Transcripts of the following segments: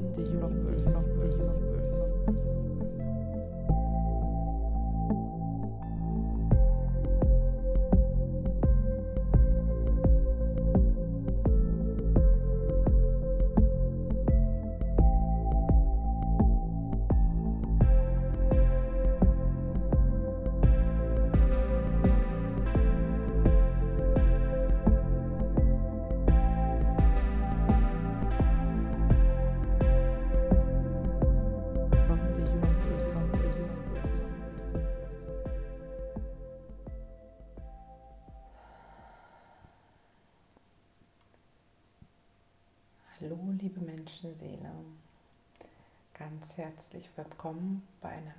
from the universe. From the universe.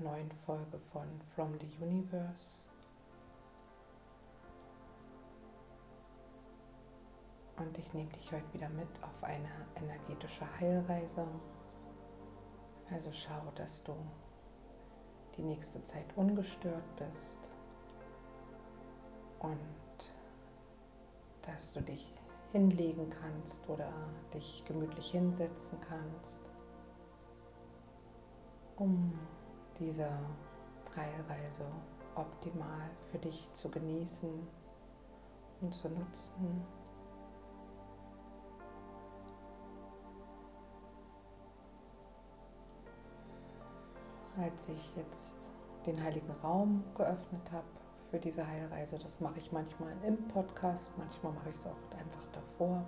Neuen Folge von From the Universe. Und ich nehme dich heute wieder mit auf eine energetische Heilreise. Also schau, dass du die nächste Zeit ungestört bist und dass du dich hinlegen kannst oder dich gemütlich hinsetzen kannst, um diese Heilreise optimal für dich zu genießen und zu nutzen. Als ich jetzt den heiligen Raum geöffnet habe für diese Heilreise, das mache ich manchmal im Podcast, manchmal mache ich es auch einfach davor.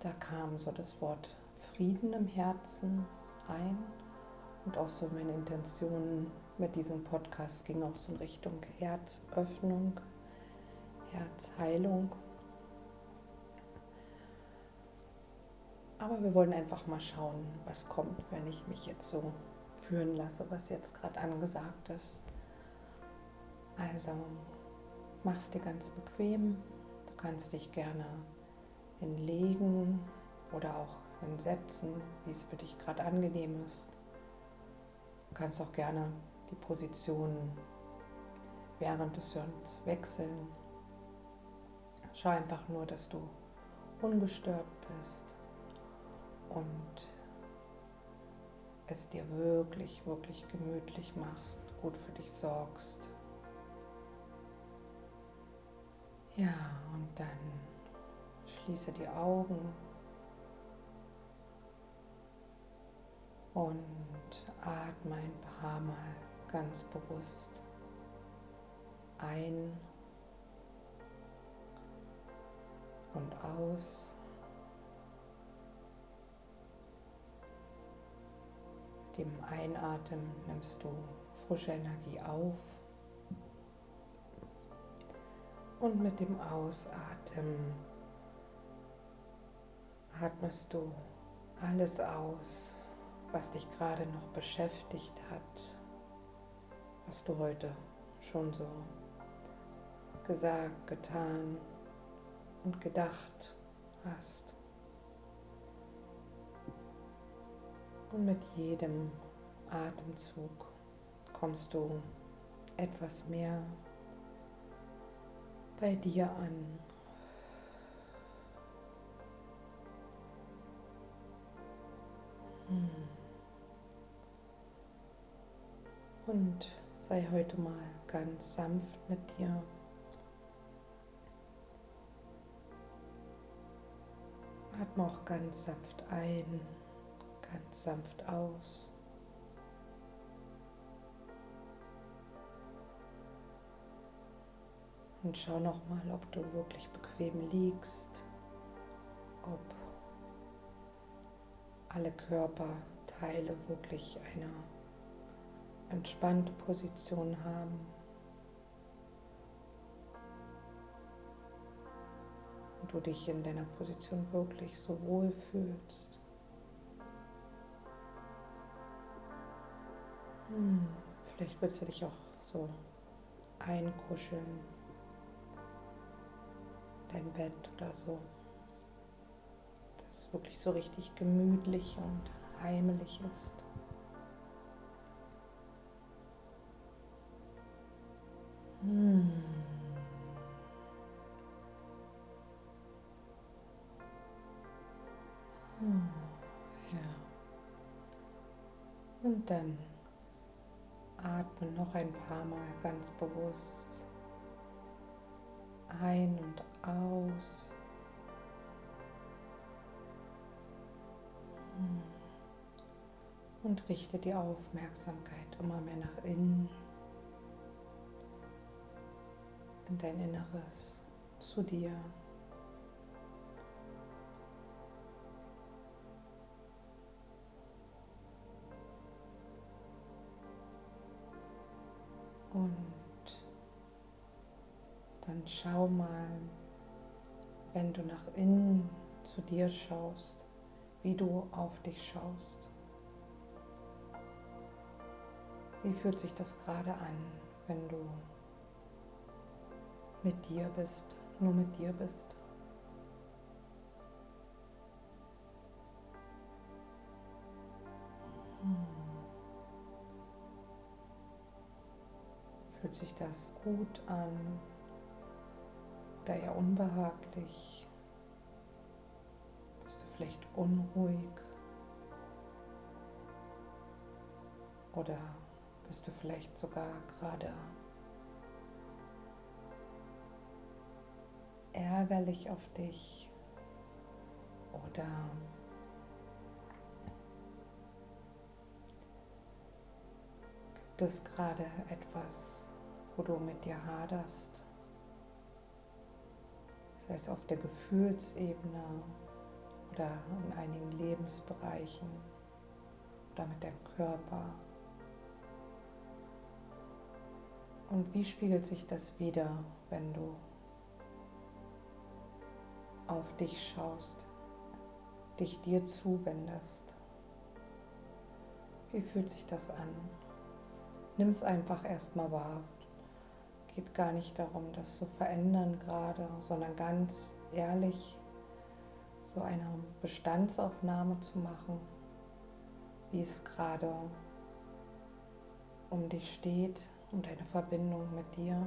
Da kam so das Wort Frieden im Herzen rein und auch so meine Intention mit diesem Podcast ging auch so in Richtung Herzöffnung, Herzheilung. Aber wir wollen einfach mal schauen, was kommt, wenn ich mich jetzt so führen lasse, was jetzt gerade angesagt ist. Also mach's dir ganz bequem. Du kannst dich gerne hinlegen oder auch hinsetzen, wie es für dich gerade angenehm ist. Du kannst auch gerne die Position während des Hörens wechseln. Schau einfach nur, dass du ungestört bist und es dir wirklich, wirklich gemütlich machst, gut für dich sorgst. Ja, und dann schließe die Augen und atme ein paar Mal ganz bewusst ein und aus. Mit dem Einatmen nimmst du frische Energie auf und mit dem Ausatmen atmest du alles aus, was dich gerade noch beschäftigt hat, was du heute schon so gesagt, getan und gedacht hast. Und mit jedem Atemzug kommst du etwas mehr bei dir an. Hm. Und sei heute mal ganz sanft mit dir. Atme auch ganz sanft ein, ganz sanft aus. Und schau noch mal, ob du wirklich bequem liegst, ob alle Körperteile wirklich eine entspannte Position haben. Und du dich in deiner Position wirklich so wohl fühlst. Hm, vielleicht willst du dich auch so einkuscheln, dein Bett oder so. Dass es wirklich so richtig gemütlich und heimelig ist. Hm. Hm, Ja. Und dann atme noch ein paar Mal ganz bewusst ein und aus. Hm. Und richte die Aufmerksamkeit immer mehr nach innen, in dein Inneres, zu dir. Und dann schau mal, wenn du nach innen zu dir schaust, wie du auf dich schaust. Wie fühlt sich das gerade an, wenn du mit dir bist, nur mit dir bist? Hm. Fühlt sich das gut an oder eher unbehaglich? Bist du vielleicht unruhig? Oder bist du vielleicht sogar gerade ärgerlich auf dich? Oder gibt es gerade etwas, wo du mit dir haderst, sei es auf der Gefühlsebene oder in einigen Lebensbereichen oder mit dem Körper. Und wie spiegelt sich das wieder, wenn du auf dich schaust, dich dir zuwendest? Wie fühlt sich das an? Nimm es einfach erstmal wahr geht gar nicht darum, das zu verändern gerade, sondern ganz ehrlich so eine Bestandsaufnahme zu machen, wie es gerade um dich steht, um deine Verbindung mit dir.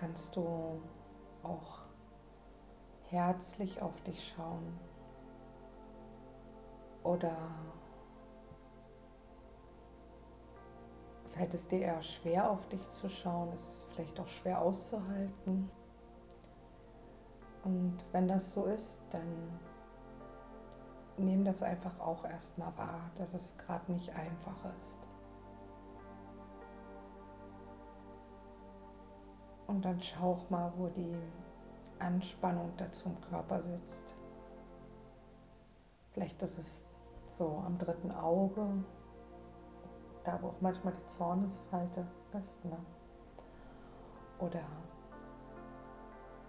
Kannst du auch herzlich auf dich schauen oder Fällt es dir eher schwer, auf dich zu schauen? Ist es vielleicht auch schwer auszuhalten? Und wenn das so ist, dann nimm das einfach auch erstmal wahr, dass es gerade nicht einfach ist. Und dann schau auch mal, wo die Anspannung dazu im Körper sitzt. Vielleicht ist es so am dritten Auge da wo auch manchmal die Zornesfalte ist. Ne? Oder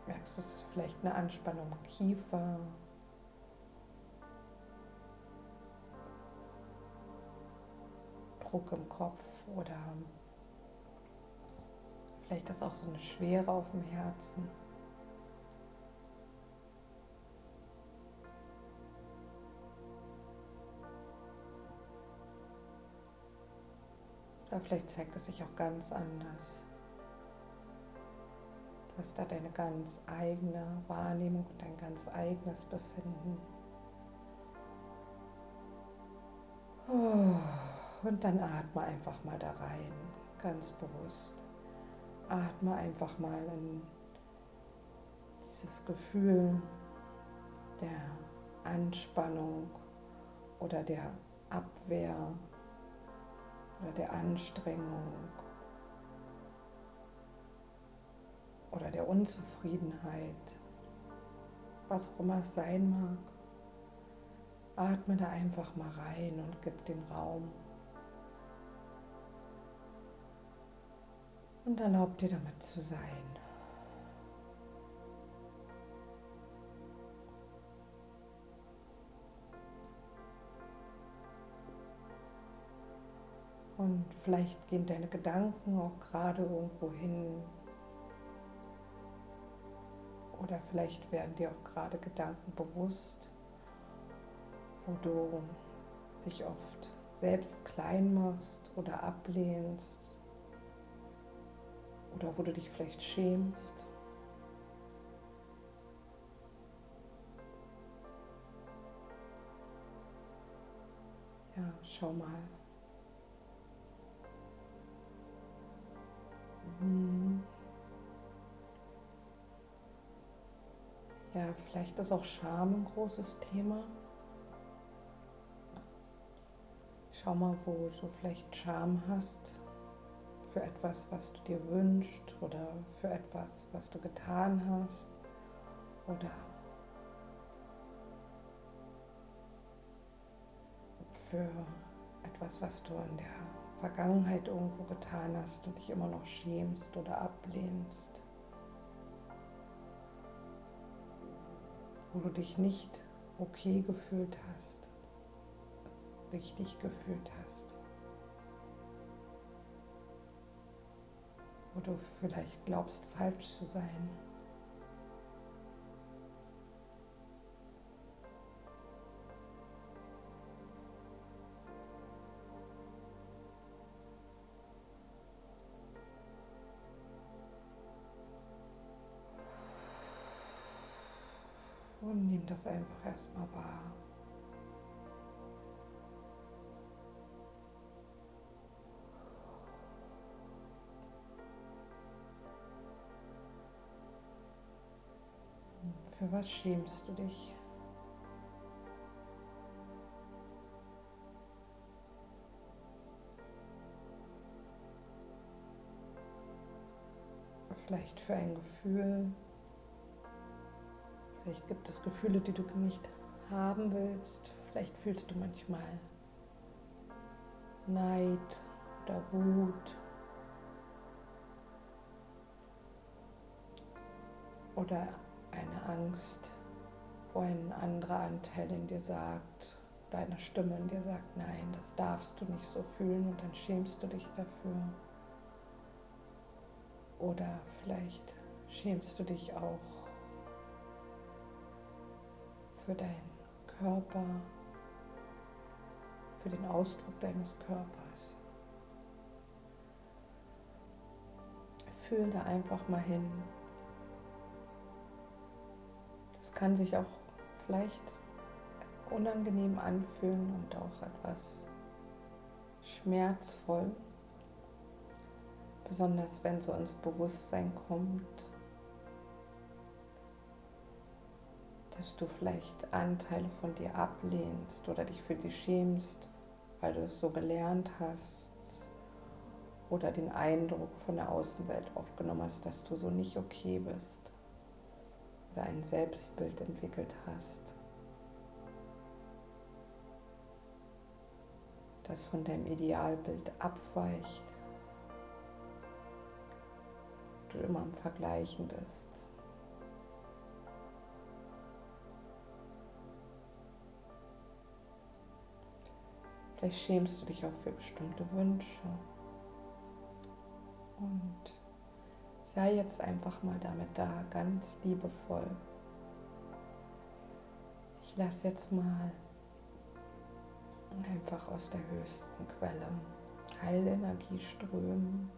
merkst du es vielleicht eine Anspannung im Kiefer? Druck im Kopf oder vielleicht ist auch so eine Schwere auf dem Herzen. Oder vielleicht zeigt es sich auch ganz anders. Du hast da deine ganz eigene Wahrnehmung und dein ganz eigenes Befinden. Und dann atme einfach mal da rein, ganz bewusst. Atme einfach mal in dieses Gefühl der Anspannung oder der Abwehr oder der Anstrengung oder der Unzufriedenheit, was auch immer es sein mag. Atme da einfach mal rein und gib den Raum. Und erlaub dir damit zu sein. Und vielleicht gehen deine Gedanken auch gerade irgendwo hin. Oder vielleicht werden dir auch gerade Gedanken bewusst, wo du dich oft selbst klein machst oder ablehnst. Oder wo du dich vielleicht schämst. schau mal. Hm. Ja, vielleicht ist auch Scham ein großes Thema. Schau mal, wo du vielleicht Scham hast für etwas, was du dir wünschst oder für etwas, was du getan hast oder für etwas, was du in der Vergangenheit irgendwo getan hast und dich immer noch schämst oder ablehnst. Wo du dich nicht okay gefühlt hast, richtig gefühlt hast. Du vielleicht glaubst, falsch zu sein. Und nimm das einfach erstmal wahr. Für was schämst du dich? Vielleicht für ein Gefühl, Vielleicht gibt es Gefühle, die du nicht haben willst. Vielleicht fühlst du manchmal Neid oder Wut. Oder eine Angst, wo ein anderer Anteil in dir sagt, deine Stimme in dir sagt, nein, das darfst du nicht so fühlen und dann schämst du dich dafür. Oder vielleicht schämst du dich auch für deinen Körper, für den Ausdruck deines Körpers. Fühl da einfach mal hin. Kann sich auch vielleicht unangenehm anfühlen und auch etwas schmerzvoll, besonders wenn so ins Bewusstsein kommt, dass du vielleicht Anteile von dir ablehnst oder dich für sie schämst, weil du es so gelernt hast oder den Eindruck von der Außenwelt aufgenommen hast, dass du so nicht okay bist oder ein Selbstbild entwickelt hast, das von deinem Idealbild abweicht, du immer am Vergleichen bist. Vielleicht schämst du dich auch für bestimmte Wünsche. Und sei jetzt einfach mal damit da, ganz liebevoll. Ich lasse jetzt mal einfach aus der höchsten Quelle Heilenergie strömen,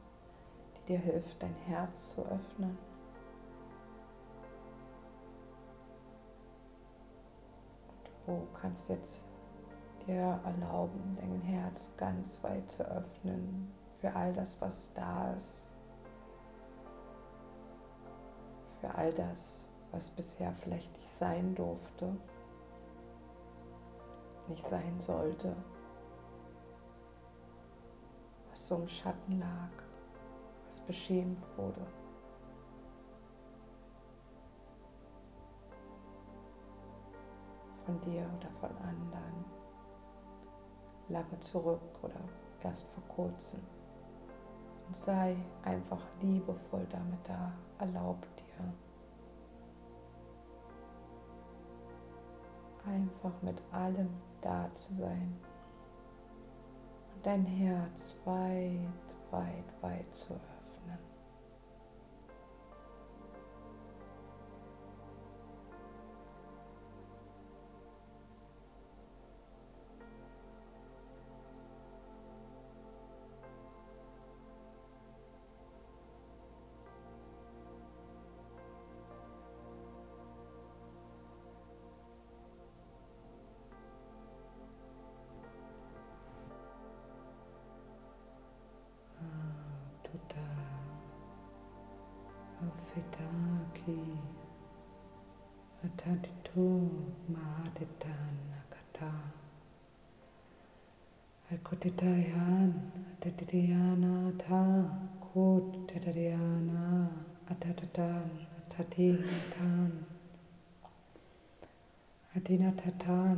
die dir hilft, dein Herz zu öffnen. Du kannst jetzt dir erlauben, dein Herz ganz weit zu öffnen für all das, was da ist. Für all das, was bisher vielleicht nicht sein durfte, nicht sein sollte, was so im Schatten lag, was beschämt wurde. von dir oder von anderen lange zurück oder erst vor kurzem. Und sei einfach liebevoll damit da. Erlaub dir einfach mit allem da zu sein. Und dein Herz weit, weit, weit zu öffnen. Akutitayan Atatitiyana Tha Kut Tatariyana Atatatan Atatinatan Atinatatan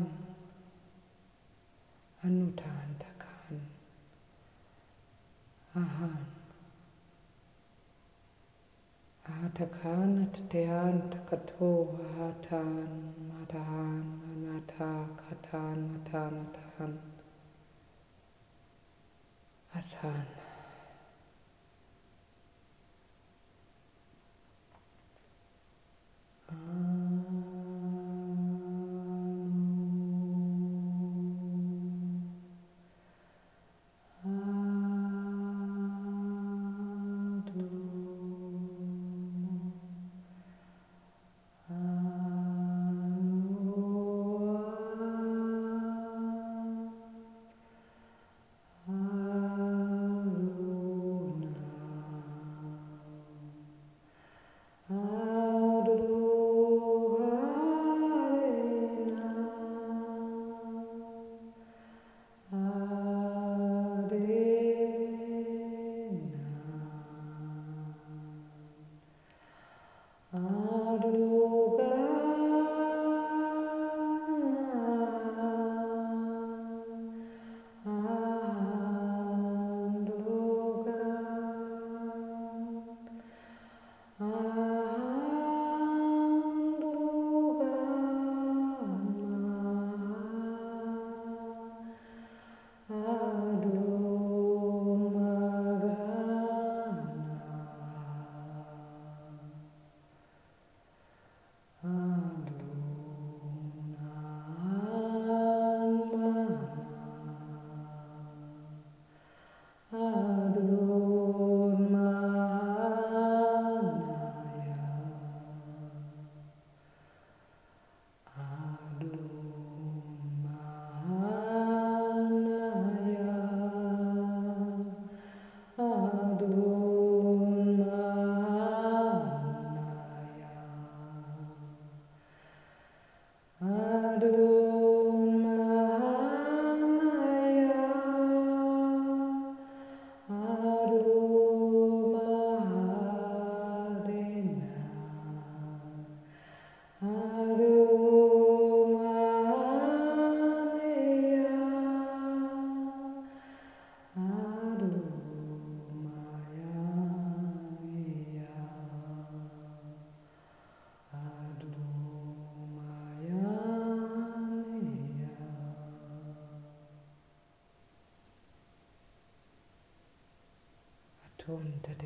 Anutan Takan Ahan Ahatakan Atatean Takato Ahatan Madahan Anata Katan Matan God.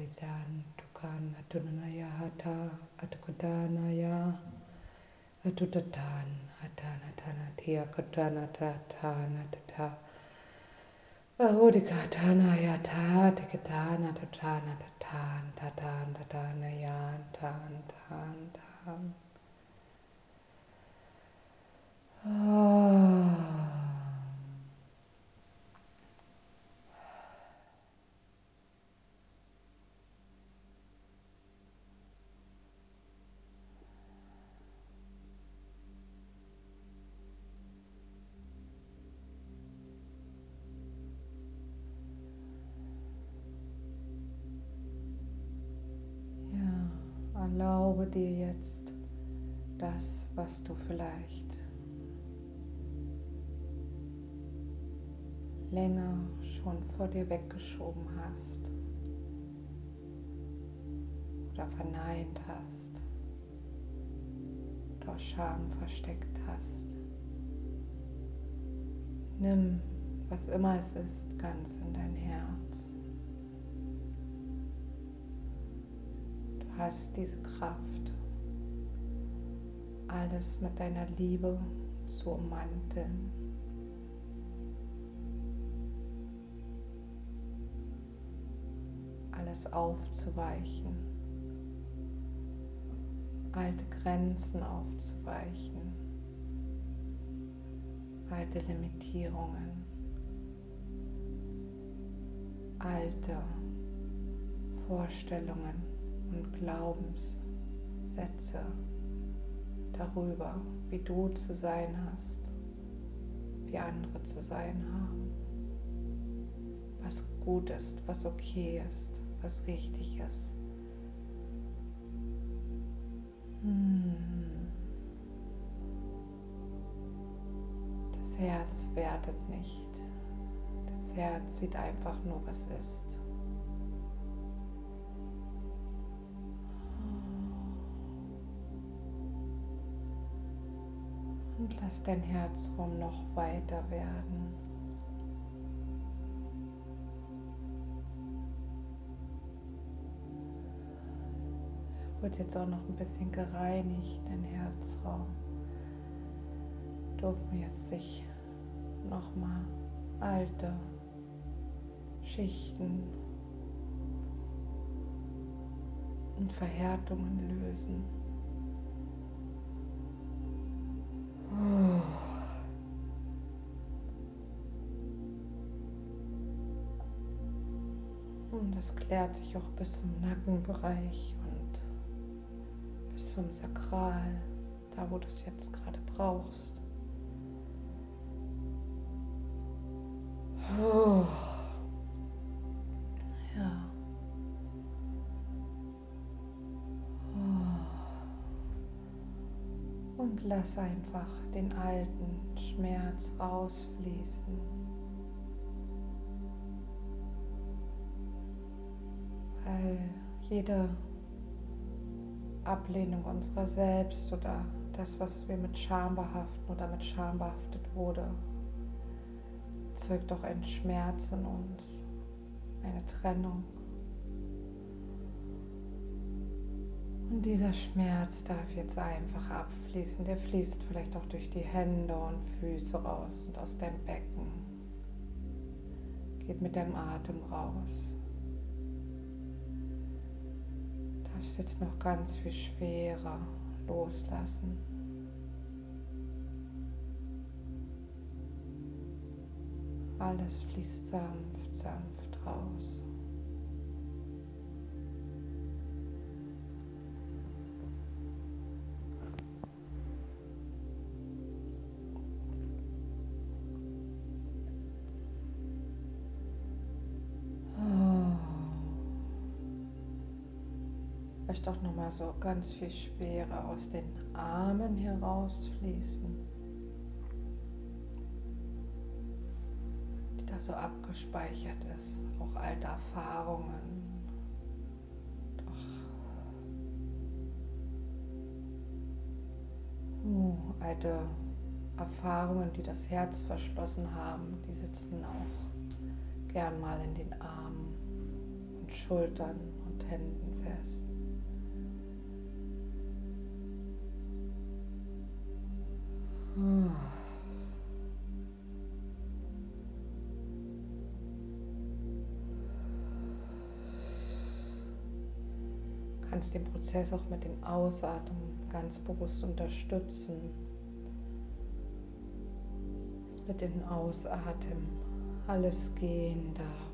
Tadidan tukan atunanaya hata atukadanaya atutatan atana tana tia katana tatana tatan tatan tatana ya tan tan tan Ah. Vor dir weggeschoben hast oder verneint hast oder Scham versteckt hast. Nimm, was immer es ist, ganz in dein Herz. Du hast diese Kraft, alles mit deiner Liebe zu ummanteln. Alles aufzuweichen, alte Grenzen aufzuweichen, alte Limitierungen, alte Vorstellungen und Glaubenssätze darüber, wie du zu sein hast, wie andere zu sein haben, was gut ist, was okay ist, was richtig ist. Hm. Das Herz wertet nicht. Das Herz sieht einfach nur, was ist. Und lass dein Herzraum noch weiter werden. Wird jetzt auch noch ein bisschen gereinigt, dein Herzraum. Dürfen jetzt sich nochmal alte Schichten und Verhärtungen lösen. Und das klärt sich auch bis zum Nackenbereich zum Sakral, da wo du es jetzt gerade brauchst. Oh. Ja. Oh. Und lass einfach den alten Schmerz rausfließen. Weil jede Ablehnung unserer selbst oder das, was wir mit Scham behaften oder mit Scham behaftet wurde, erzeugt auch einen Schmerz in uns, eine Trennung. Und dieser Schmerz darf jetzt einfach abfließen. Der fließt vielleicht auch durch die Hände und Füße raus und aus deinem Becken. Geht mit deinem Atem raus. Jetzt noch ganz viel schwerer loslassen. Alles fließt sanft, sanft raus. Auch nochmal so ganz viel Schwere aus den Armen herausfließen. Die da so abgespeichert ist. Auch alte Erfahrungen. Oh, alte Erfahrungen, die das Herz verschlossen haben, die sitzen auch gern mal in den Armen und Schultern und Händen fest. Prozess auch mit dem Ausatmen ganz bewusst unterstützen. Mit dem Ausatmen alles gehen darf.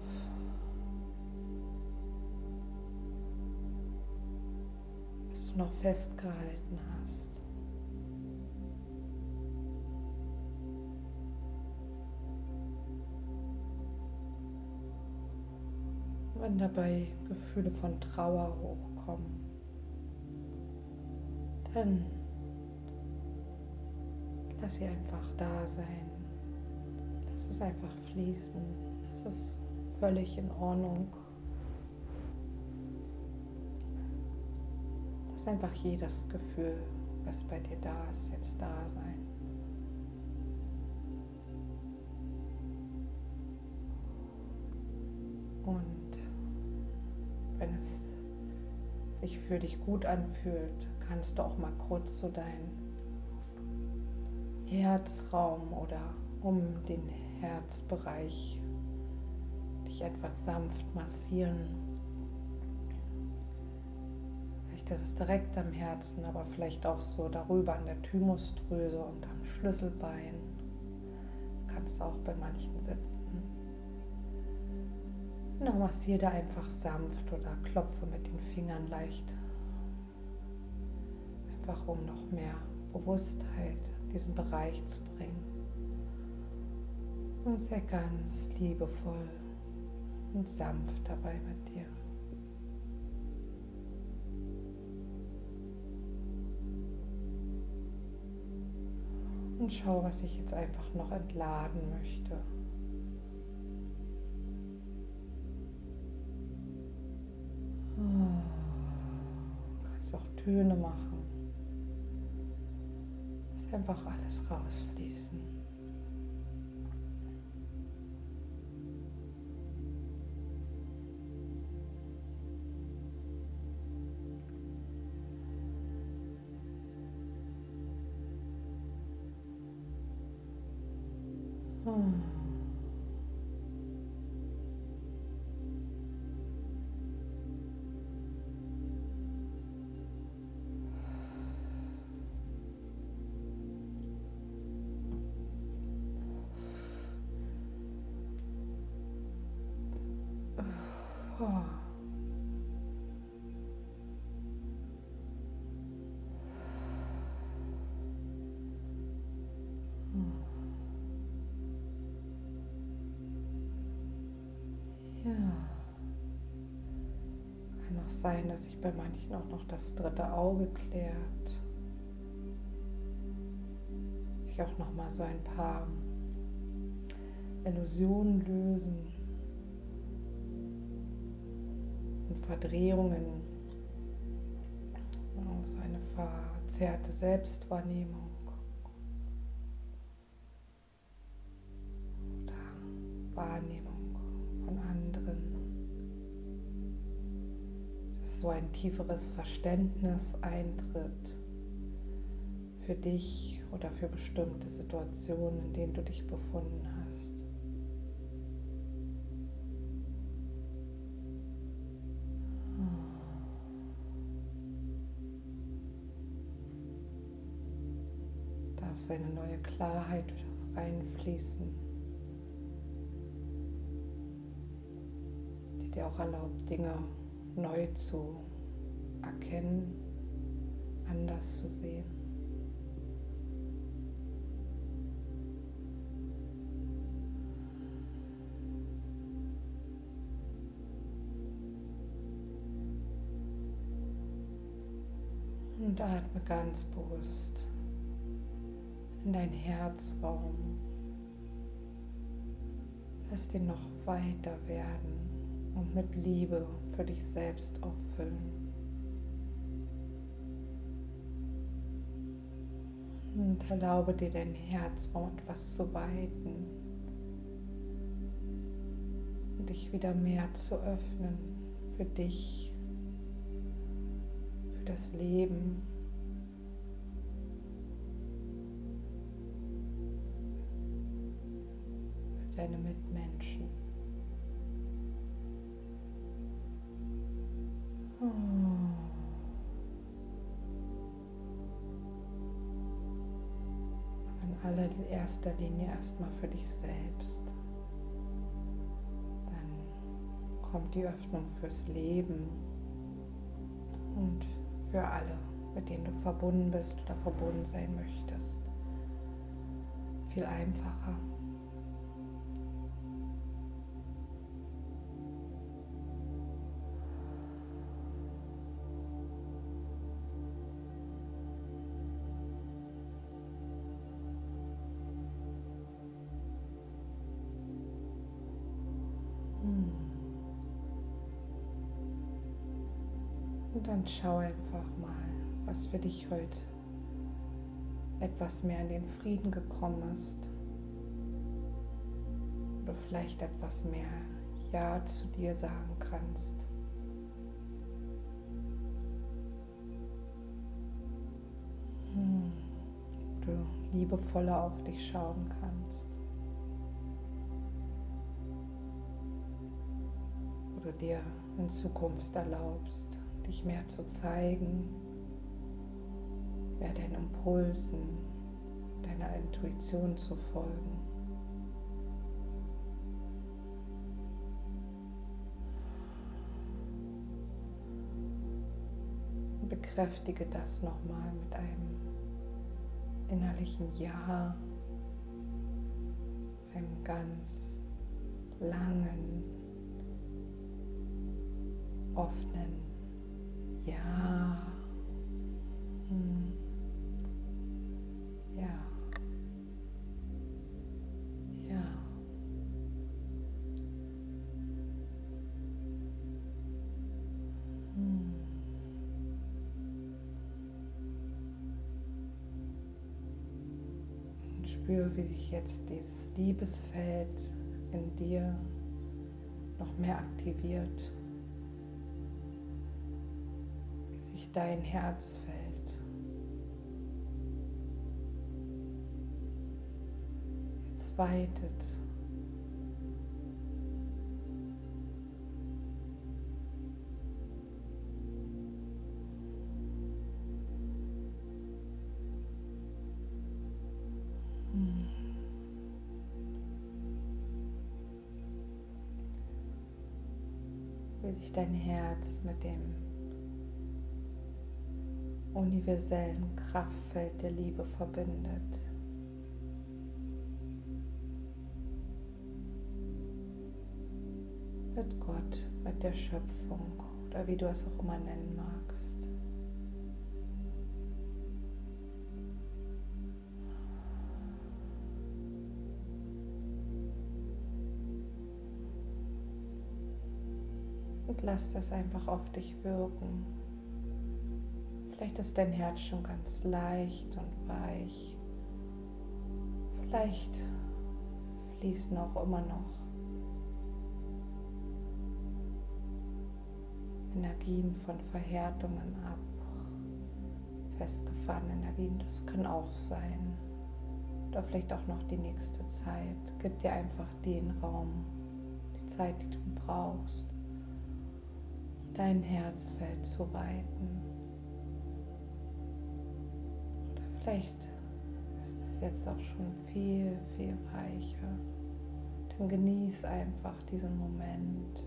Was du noch festgehalten hast. wenn dabei Gefühle von Trauer hochkommen, dann lass sie einfach da sein. Lass es einfach fließen. Das ist völlig in Ordnung. Lass einfach jedes Gefühl, was bei dir da ist, jetzt da sein. Und wenn es sich für dich gut anfühlt, kannst du auch mal kurz so deinen Herzraum oder um den Herzbereich dich etwas sanft massieren. Vielleicht ist es direkt am Herzen, aber vielleicht auch so darüber an der Thymusdrüse und am Schlüsselbein. Du kannst auch bei manchen sitzen. Und dann massiere da einfach sanft oder klopfe mit den Fingern leicht um noch mehr Bewusstheit in diesen Bereich zu bringen. Und sei ganz liebevoll und sanft dabei mit dir. Und schau, was ich jetzt einfach noch entladen möchte. Ah, kannst auch Töne machen. Einfach alles rausfließen. Sein, dass sich bei manchen auch noch das dritte Auge klärt. Sich auch noch mal so ein paar Illusionen lösen und Verdrehungen. Also eine verzerrte Selbstwahrnehmung. Wahrnehmung tieferes Verständnis eintritt für dich oder für bestimmte Situationen, in denen du dich befunden hast. Darf seine neue Klarheit reinfließen, die dir auch erlaubt, Dinge neu zu erkennen, anders zu sehen. Und atme ganz bewusst in dein Herzraum. Lass den noch weiter werden und mit Liebe für dich selbst auffüllen. Und erlaube dir dein Herzraum etwas zu weiten und dich wieder mehr zu öffnen für dich, für das Leben. Allererster Linie erstmal für dich selbst. Dann kommt die Öffnung fürs Leben und für alle, mit denen du verbunden bist oder verbunden sein möchtest. Viel einfacher. Und dann schau einfach mal, was für dich heute etwas mehr in den Frieden gekommen ist. Oder vielleicht etwas mehr Ja zu dir sagen kannst. Hm. Du liebevoller auf dich schauen kannst. Du dir in Zukunft erlaubst, mehr zu zeigen, mehr deinen Impulsen, deiner Intuition zu folgen. bekräftige das nochmal mit einem innerlichen Ja, einem ganz langen, offenen Ja. Hm. Ja. Ja. Hm. Und spüre, wie sich jetzt dieses Liebesfeld in dir noch mehr aktiviert. Dein Herzfeld jetzt weitet. Universellen Kraftfeld der Liebe verbindet. Mit Gott, mit der Schöpfung oder wie du es auch immer nennen magst. Und lass das einfach auf dich wirken. Vielleicht ist dein Herz schon ganz leicht und weich. Vielleicht fließen auch immer noch Energien von Verhärtungen ab. Festgefahrene Energien, das kann auch sein. Oder vielleicht auch noch die nächste Zeit. Gib dir einfach den Raum, die Zeit, die du brauchst dein Herzfeld zu weiten. Vielleicht ist es jetzt auch schon viel, viel weicher. Dann genieß einfach diesen Moment.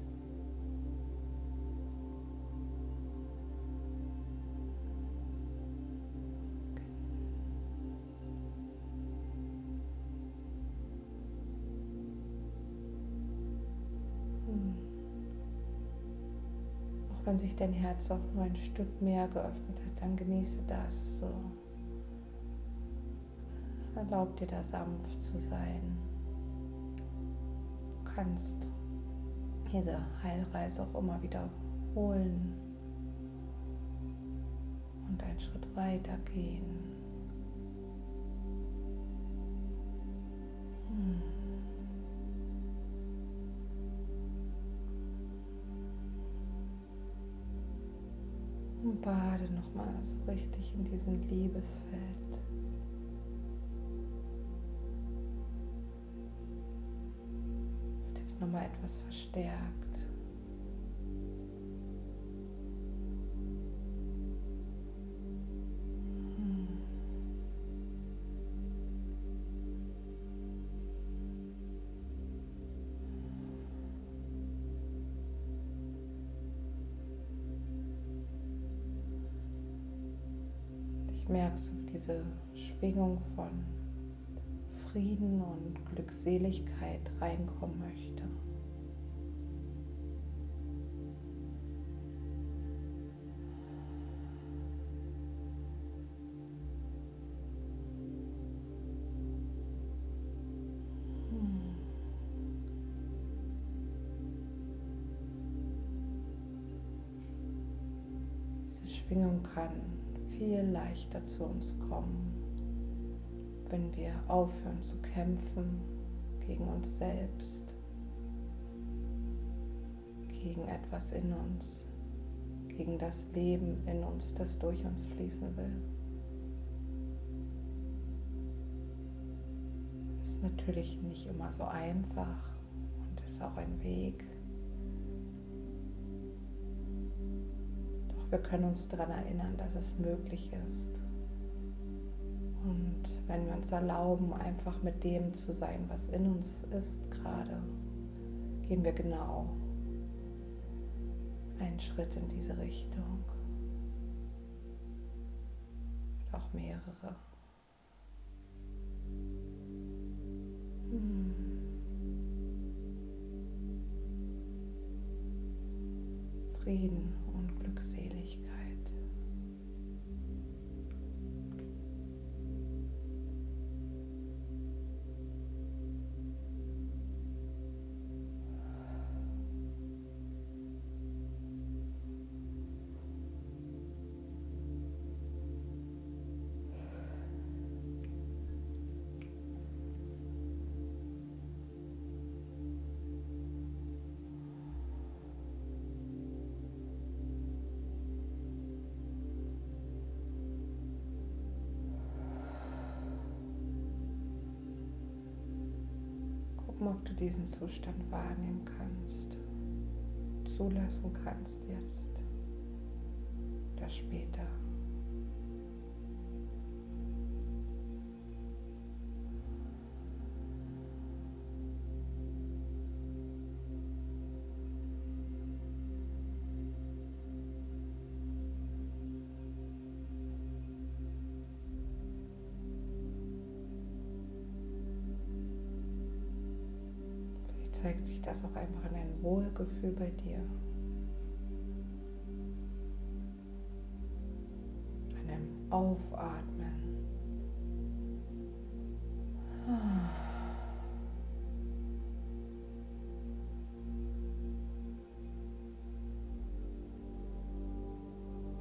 wenn sich dein Herz auch nur ein Stück mehr geöffnet hat, dann genieße das so. Erlaub dir da sanft zu sein. Du kannst diese Heilreise auch immer wiederholen und einen Schritt weiter gehen. Hm. Und bade nochmal so richtig in diesem Liebesfeld. Nochmal etwas verstärkt. merkst, ob diese Schwingung von Frieden und Glückseligkeit reinkommen möchte. Leichter zu uns kommen, wenn wir aufhören zu kämpfen gegen uns selbst, gegen etwas in uns, gegen das Leben in uns, das durch uns fließen will. Ist natürlich nicht immer so einfach und ist auch ein Weg. Wir können uns daran erinnern, dass es möglich ist. Und wenn wir uns erlauben, einfach mit dem zu sein, was in uns ist gerade, gehen wir genau einen Schritt in diese Richtung. noch mehrere. Hm. Frieden ob du diesen Zustand wahrnehmen kannst, zulassen kannst jetzt oder später. Wohlgefühl bei dir. Einem Aufatmen.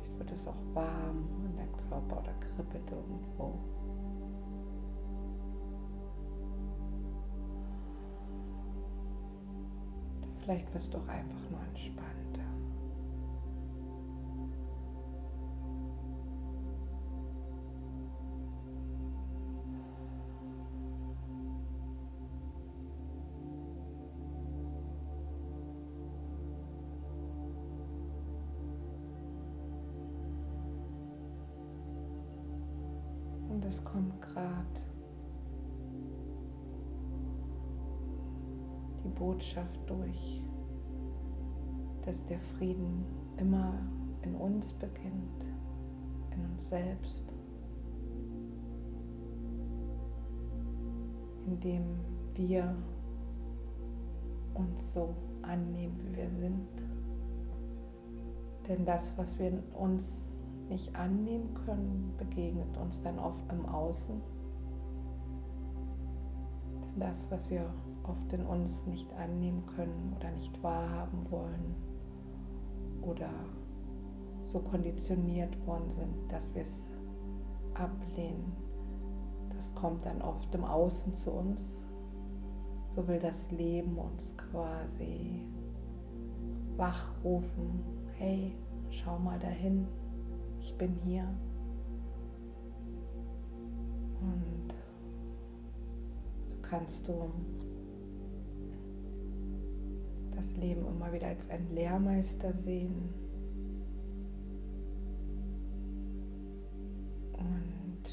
Vielleicht wird es auch warm in deinem Körper oder kribbelt irgendwo. Vielleicht bist du auch einfach nur entspannter. Und es kommt gerade Botschaft durch, dass der Frieden immer in uns beginnt, in uns selbst, indem wir uns so annehmen, wie wir sind. Denn das, was wir uns nicht annehmen können, begegnet uns dann oft im Außen. Denn das, was wir oft in uns nicht annehmen können oder nicht wahrhaben wollen oder so konditioniert worden sind, dass wir es ablehnen. Das kommt dann oft im Außen zu uns. So will das Leben uns quasi wachrufen. Hey, schau mal dahin, ich bin hier. Und so kannst du das Leben immer wieder als ein Lehrmeister sehen. Und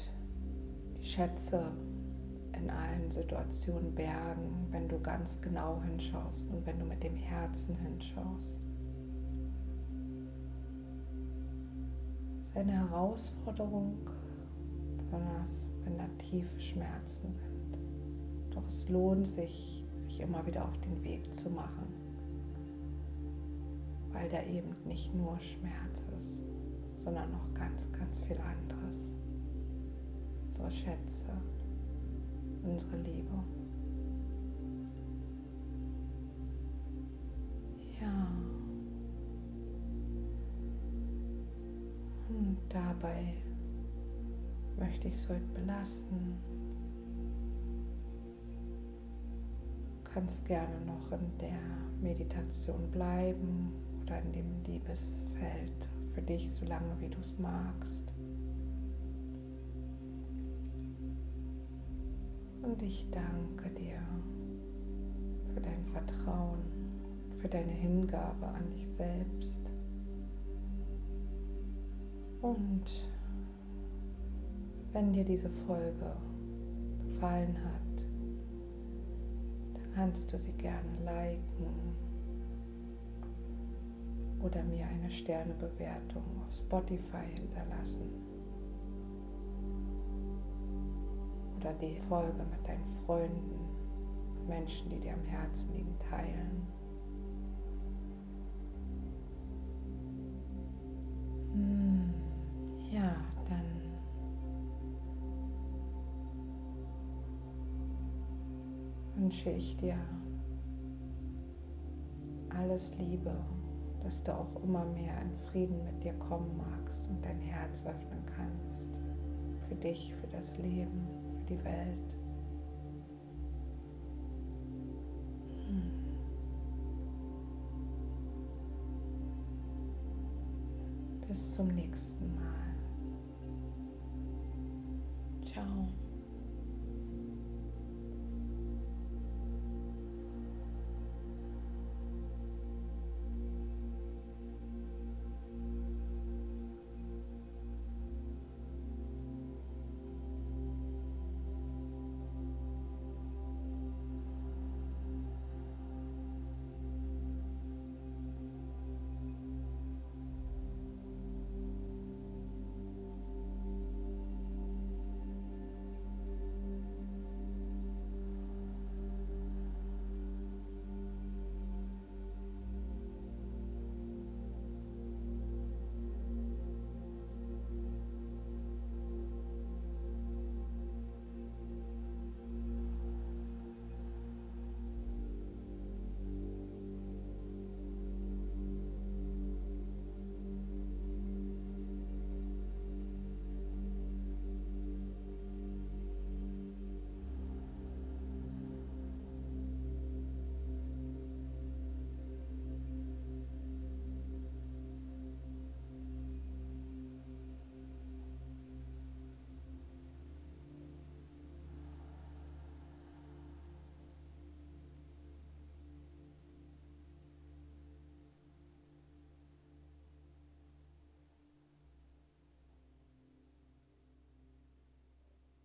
die Schätze in allen Situationen bergen, wenn du ganz genau hinschaust und wenn du mit dem Herzen hinschaust. Es ist eine Herausforderung, besonders wenn da tiefe Schmerzen sind. Doch es lohnt sich, sich immer wieder auf den Weg zu machen weil da eben nicht nur Schmerz ist, sondern noch ganz, ganz viel anderes. Unsere Schätze, unsere Liebe. Ja. Und dabei möchte ich es heute belassen. Kannst gerne noch in der Meditation bleiben oder in dem Liebesfeld für dich, so lange wie du es magst. Und ich danke dir für dein Vertrauen, für deine Hingabe an dich selbst. Und wenn dir diese Folge gefallen hat, dann kannst du sie gerne liken oder mir eine Sternebewertung auf Spotify hinterlassen. oder die Folge mit deinen Freunden, Menschen, die dir am Herzen liegen, teilen. Hm, ja, dann wünsche ich dir alles Liebe, dass du auch immer mehr in Frieden mit dir kommen magst und dein Herz öffnen kannst. Für dich, für das Leben, für die Welt. Hm. Bis zum nächsten Mal.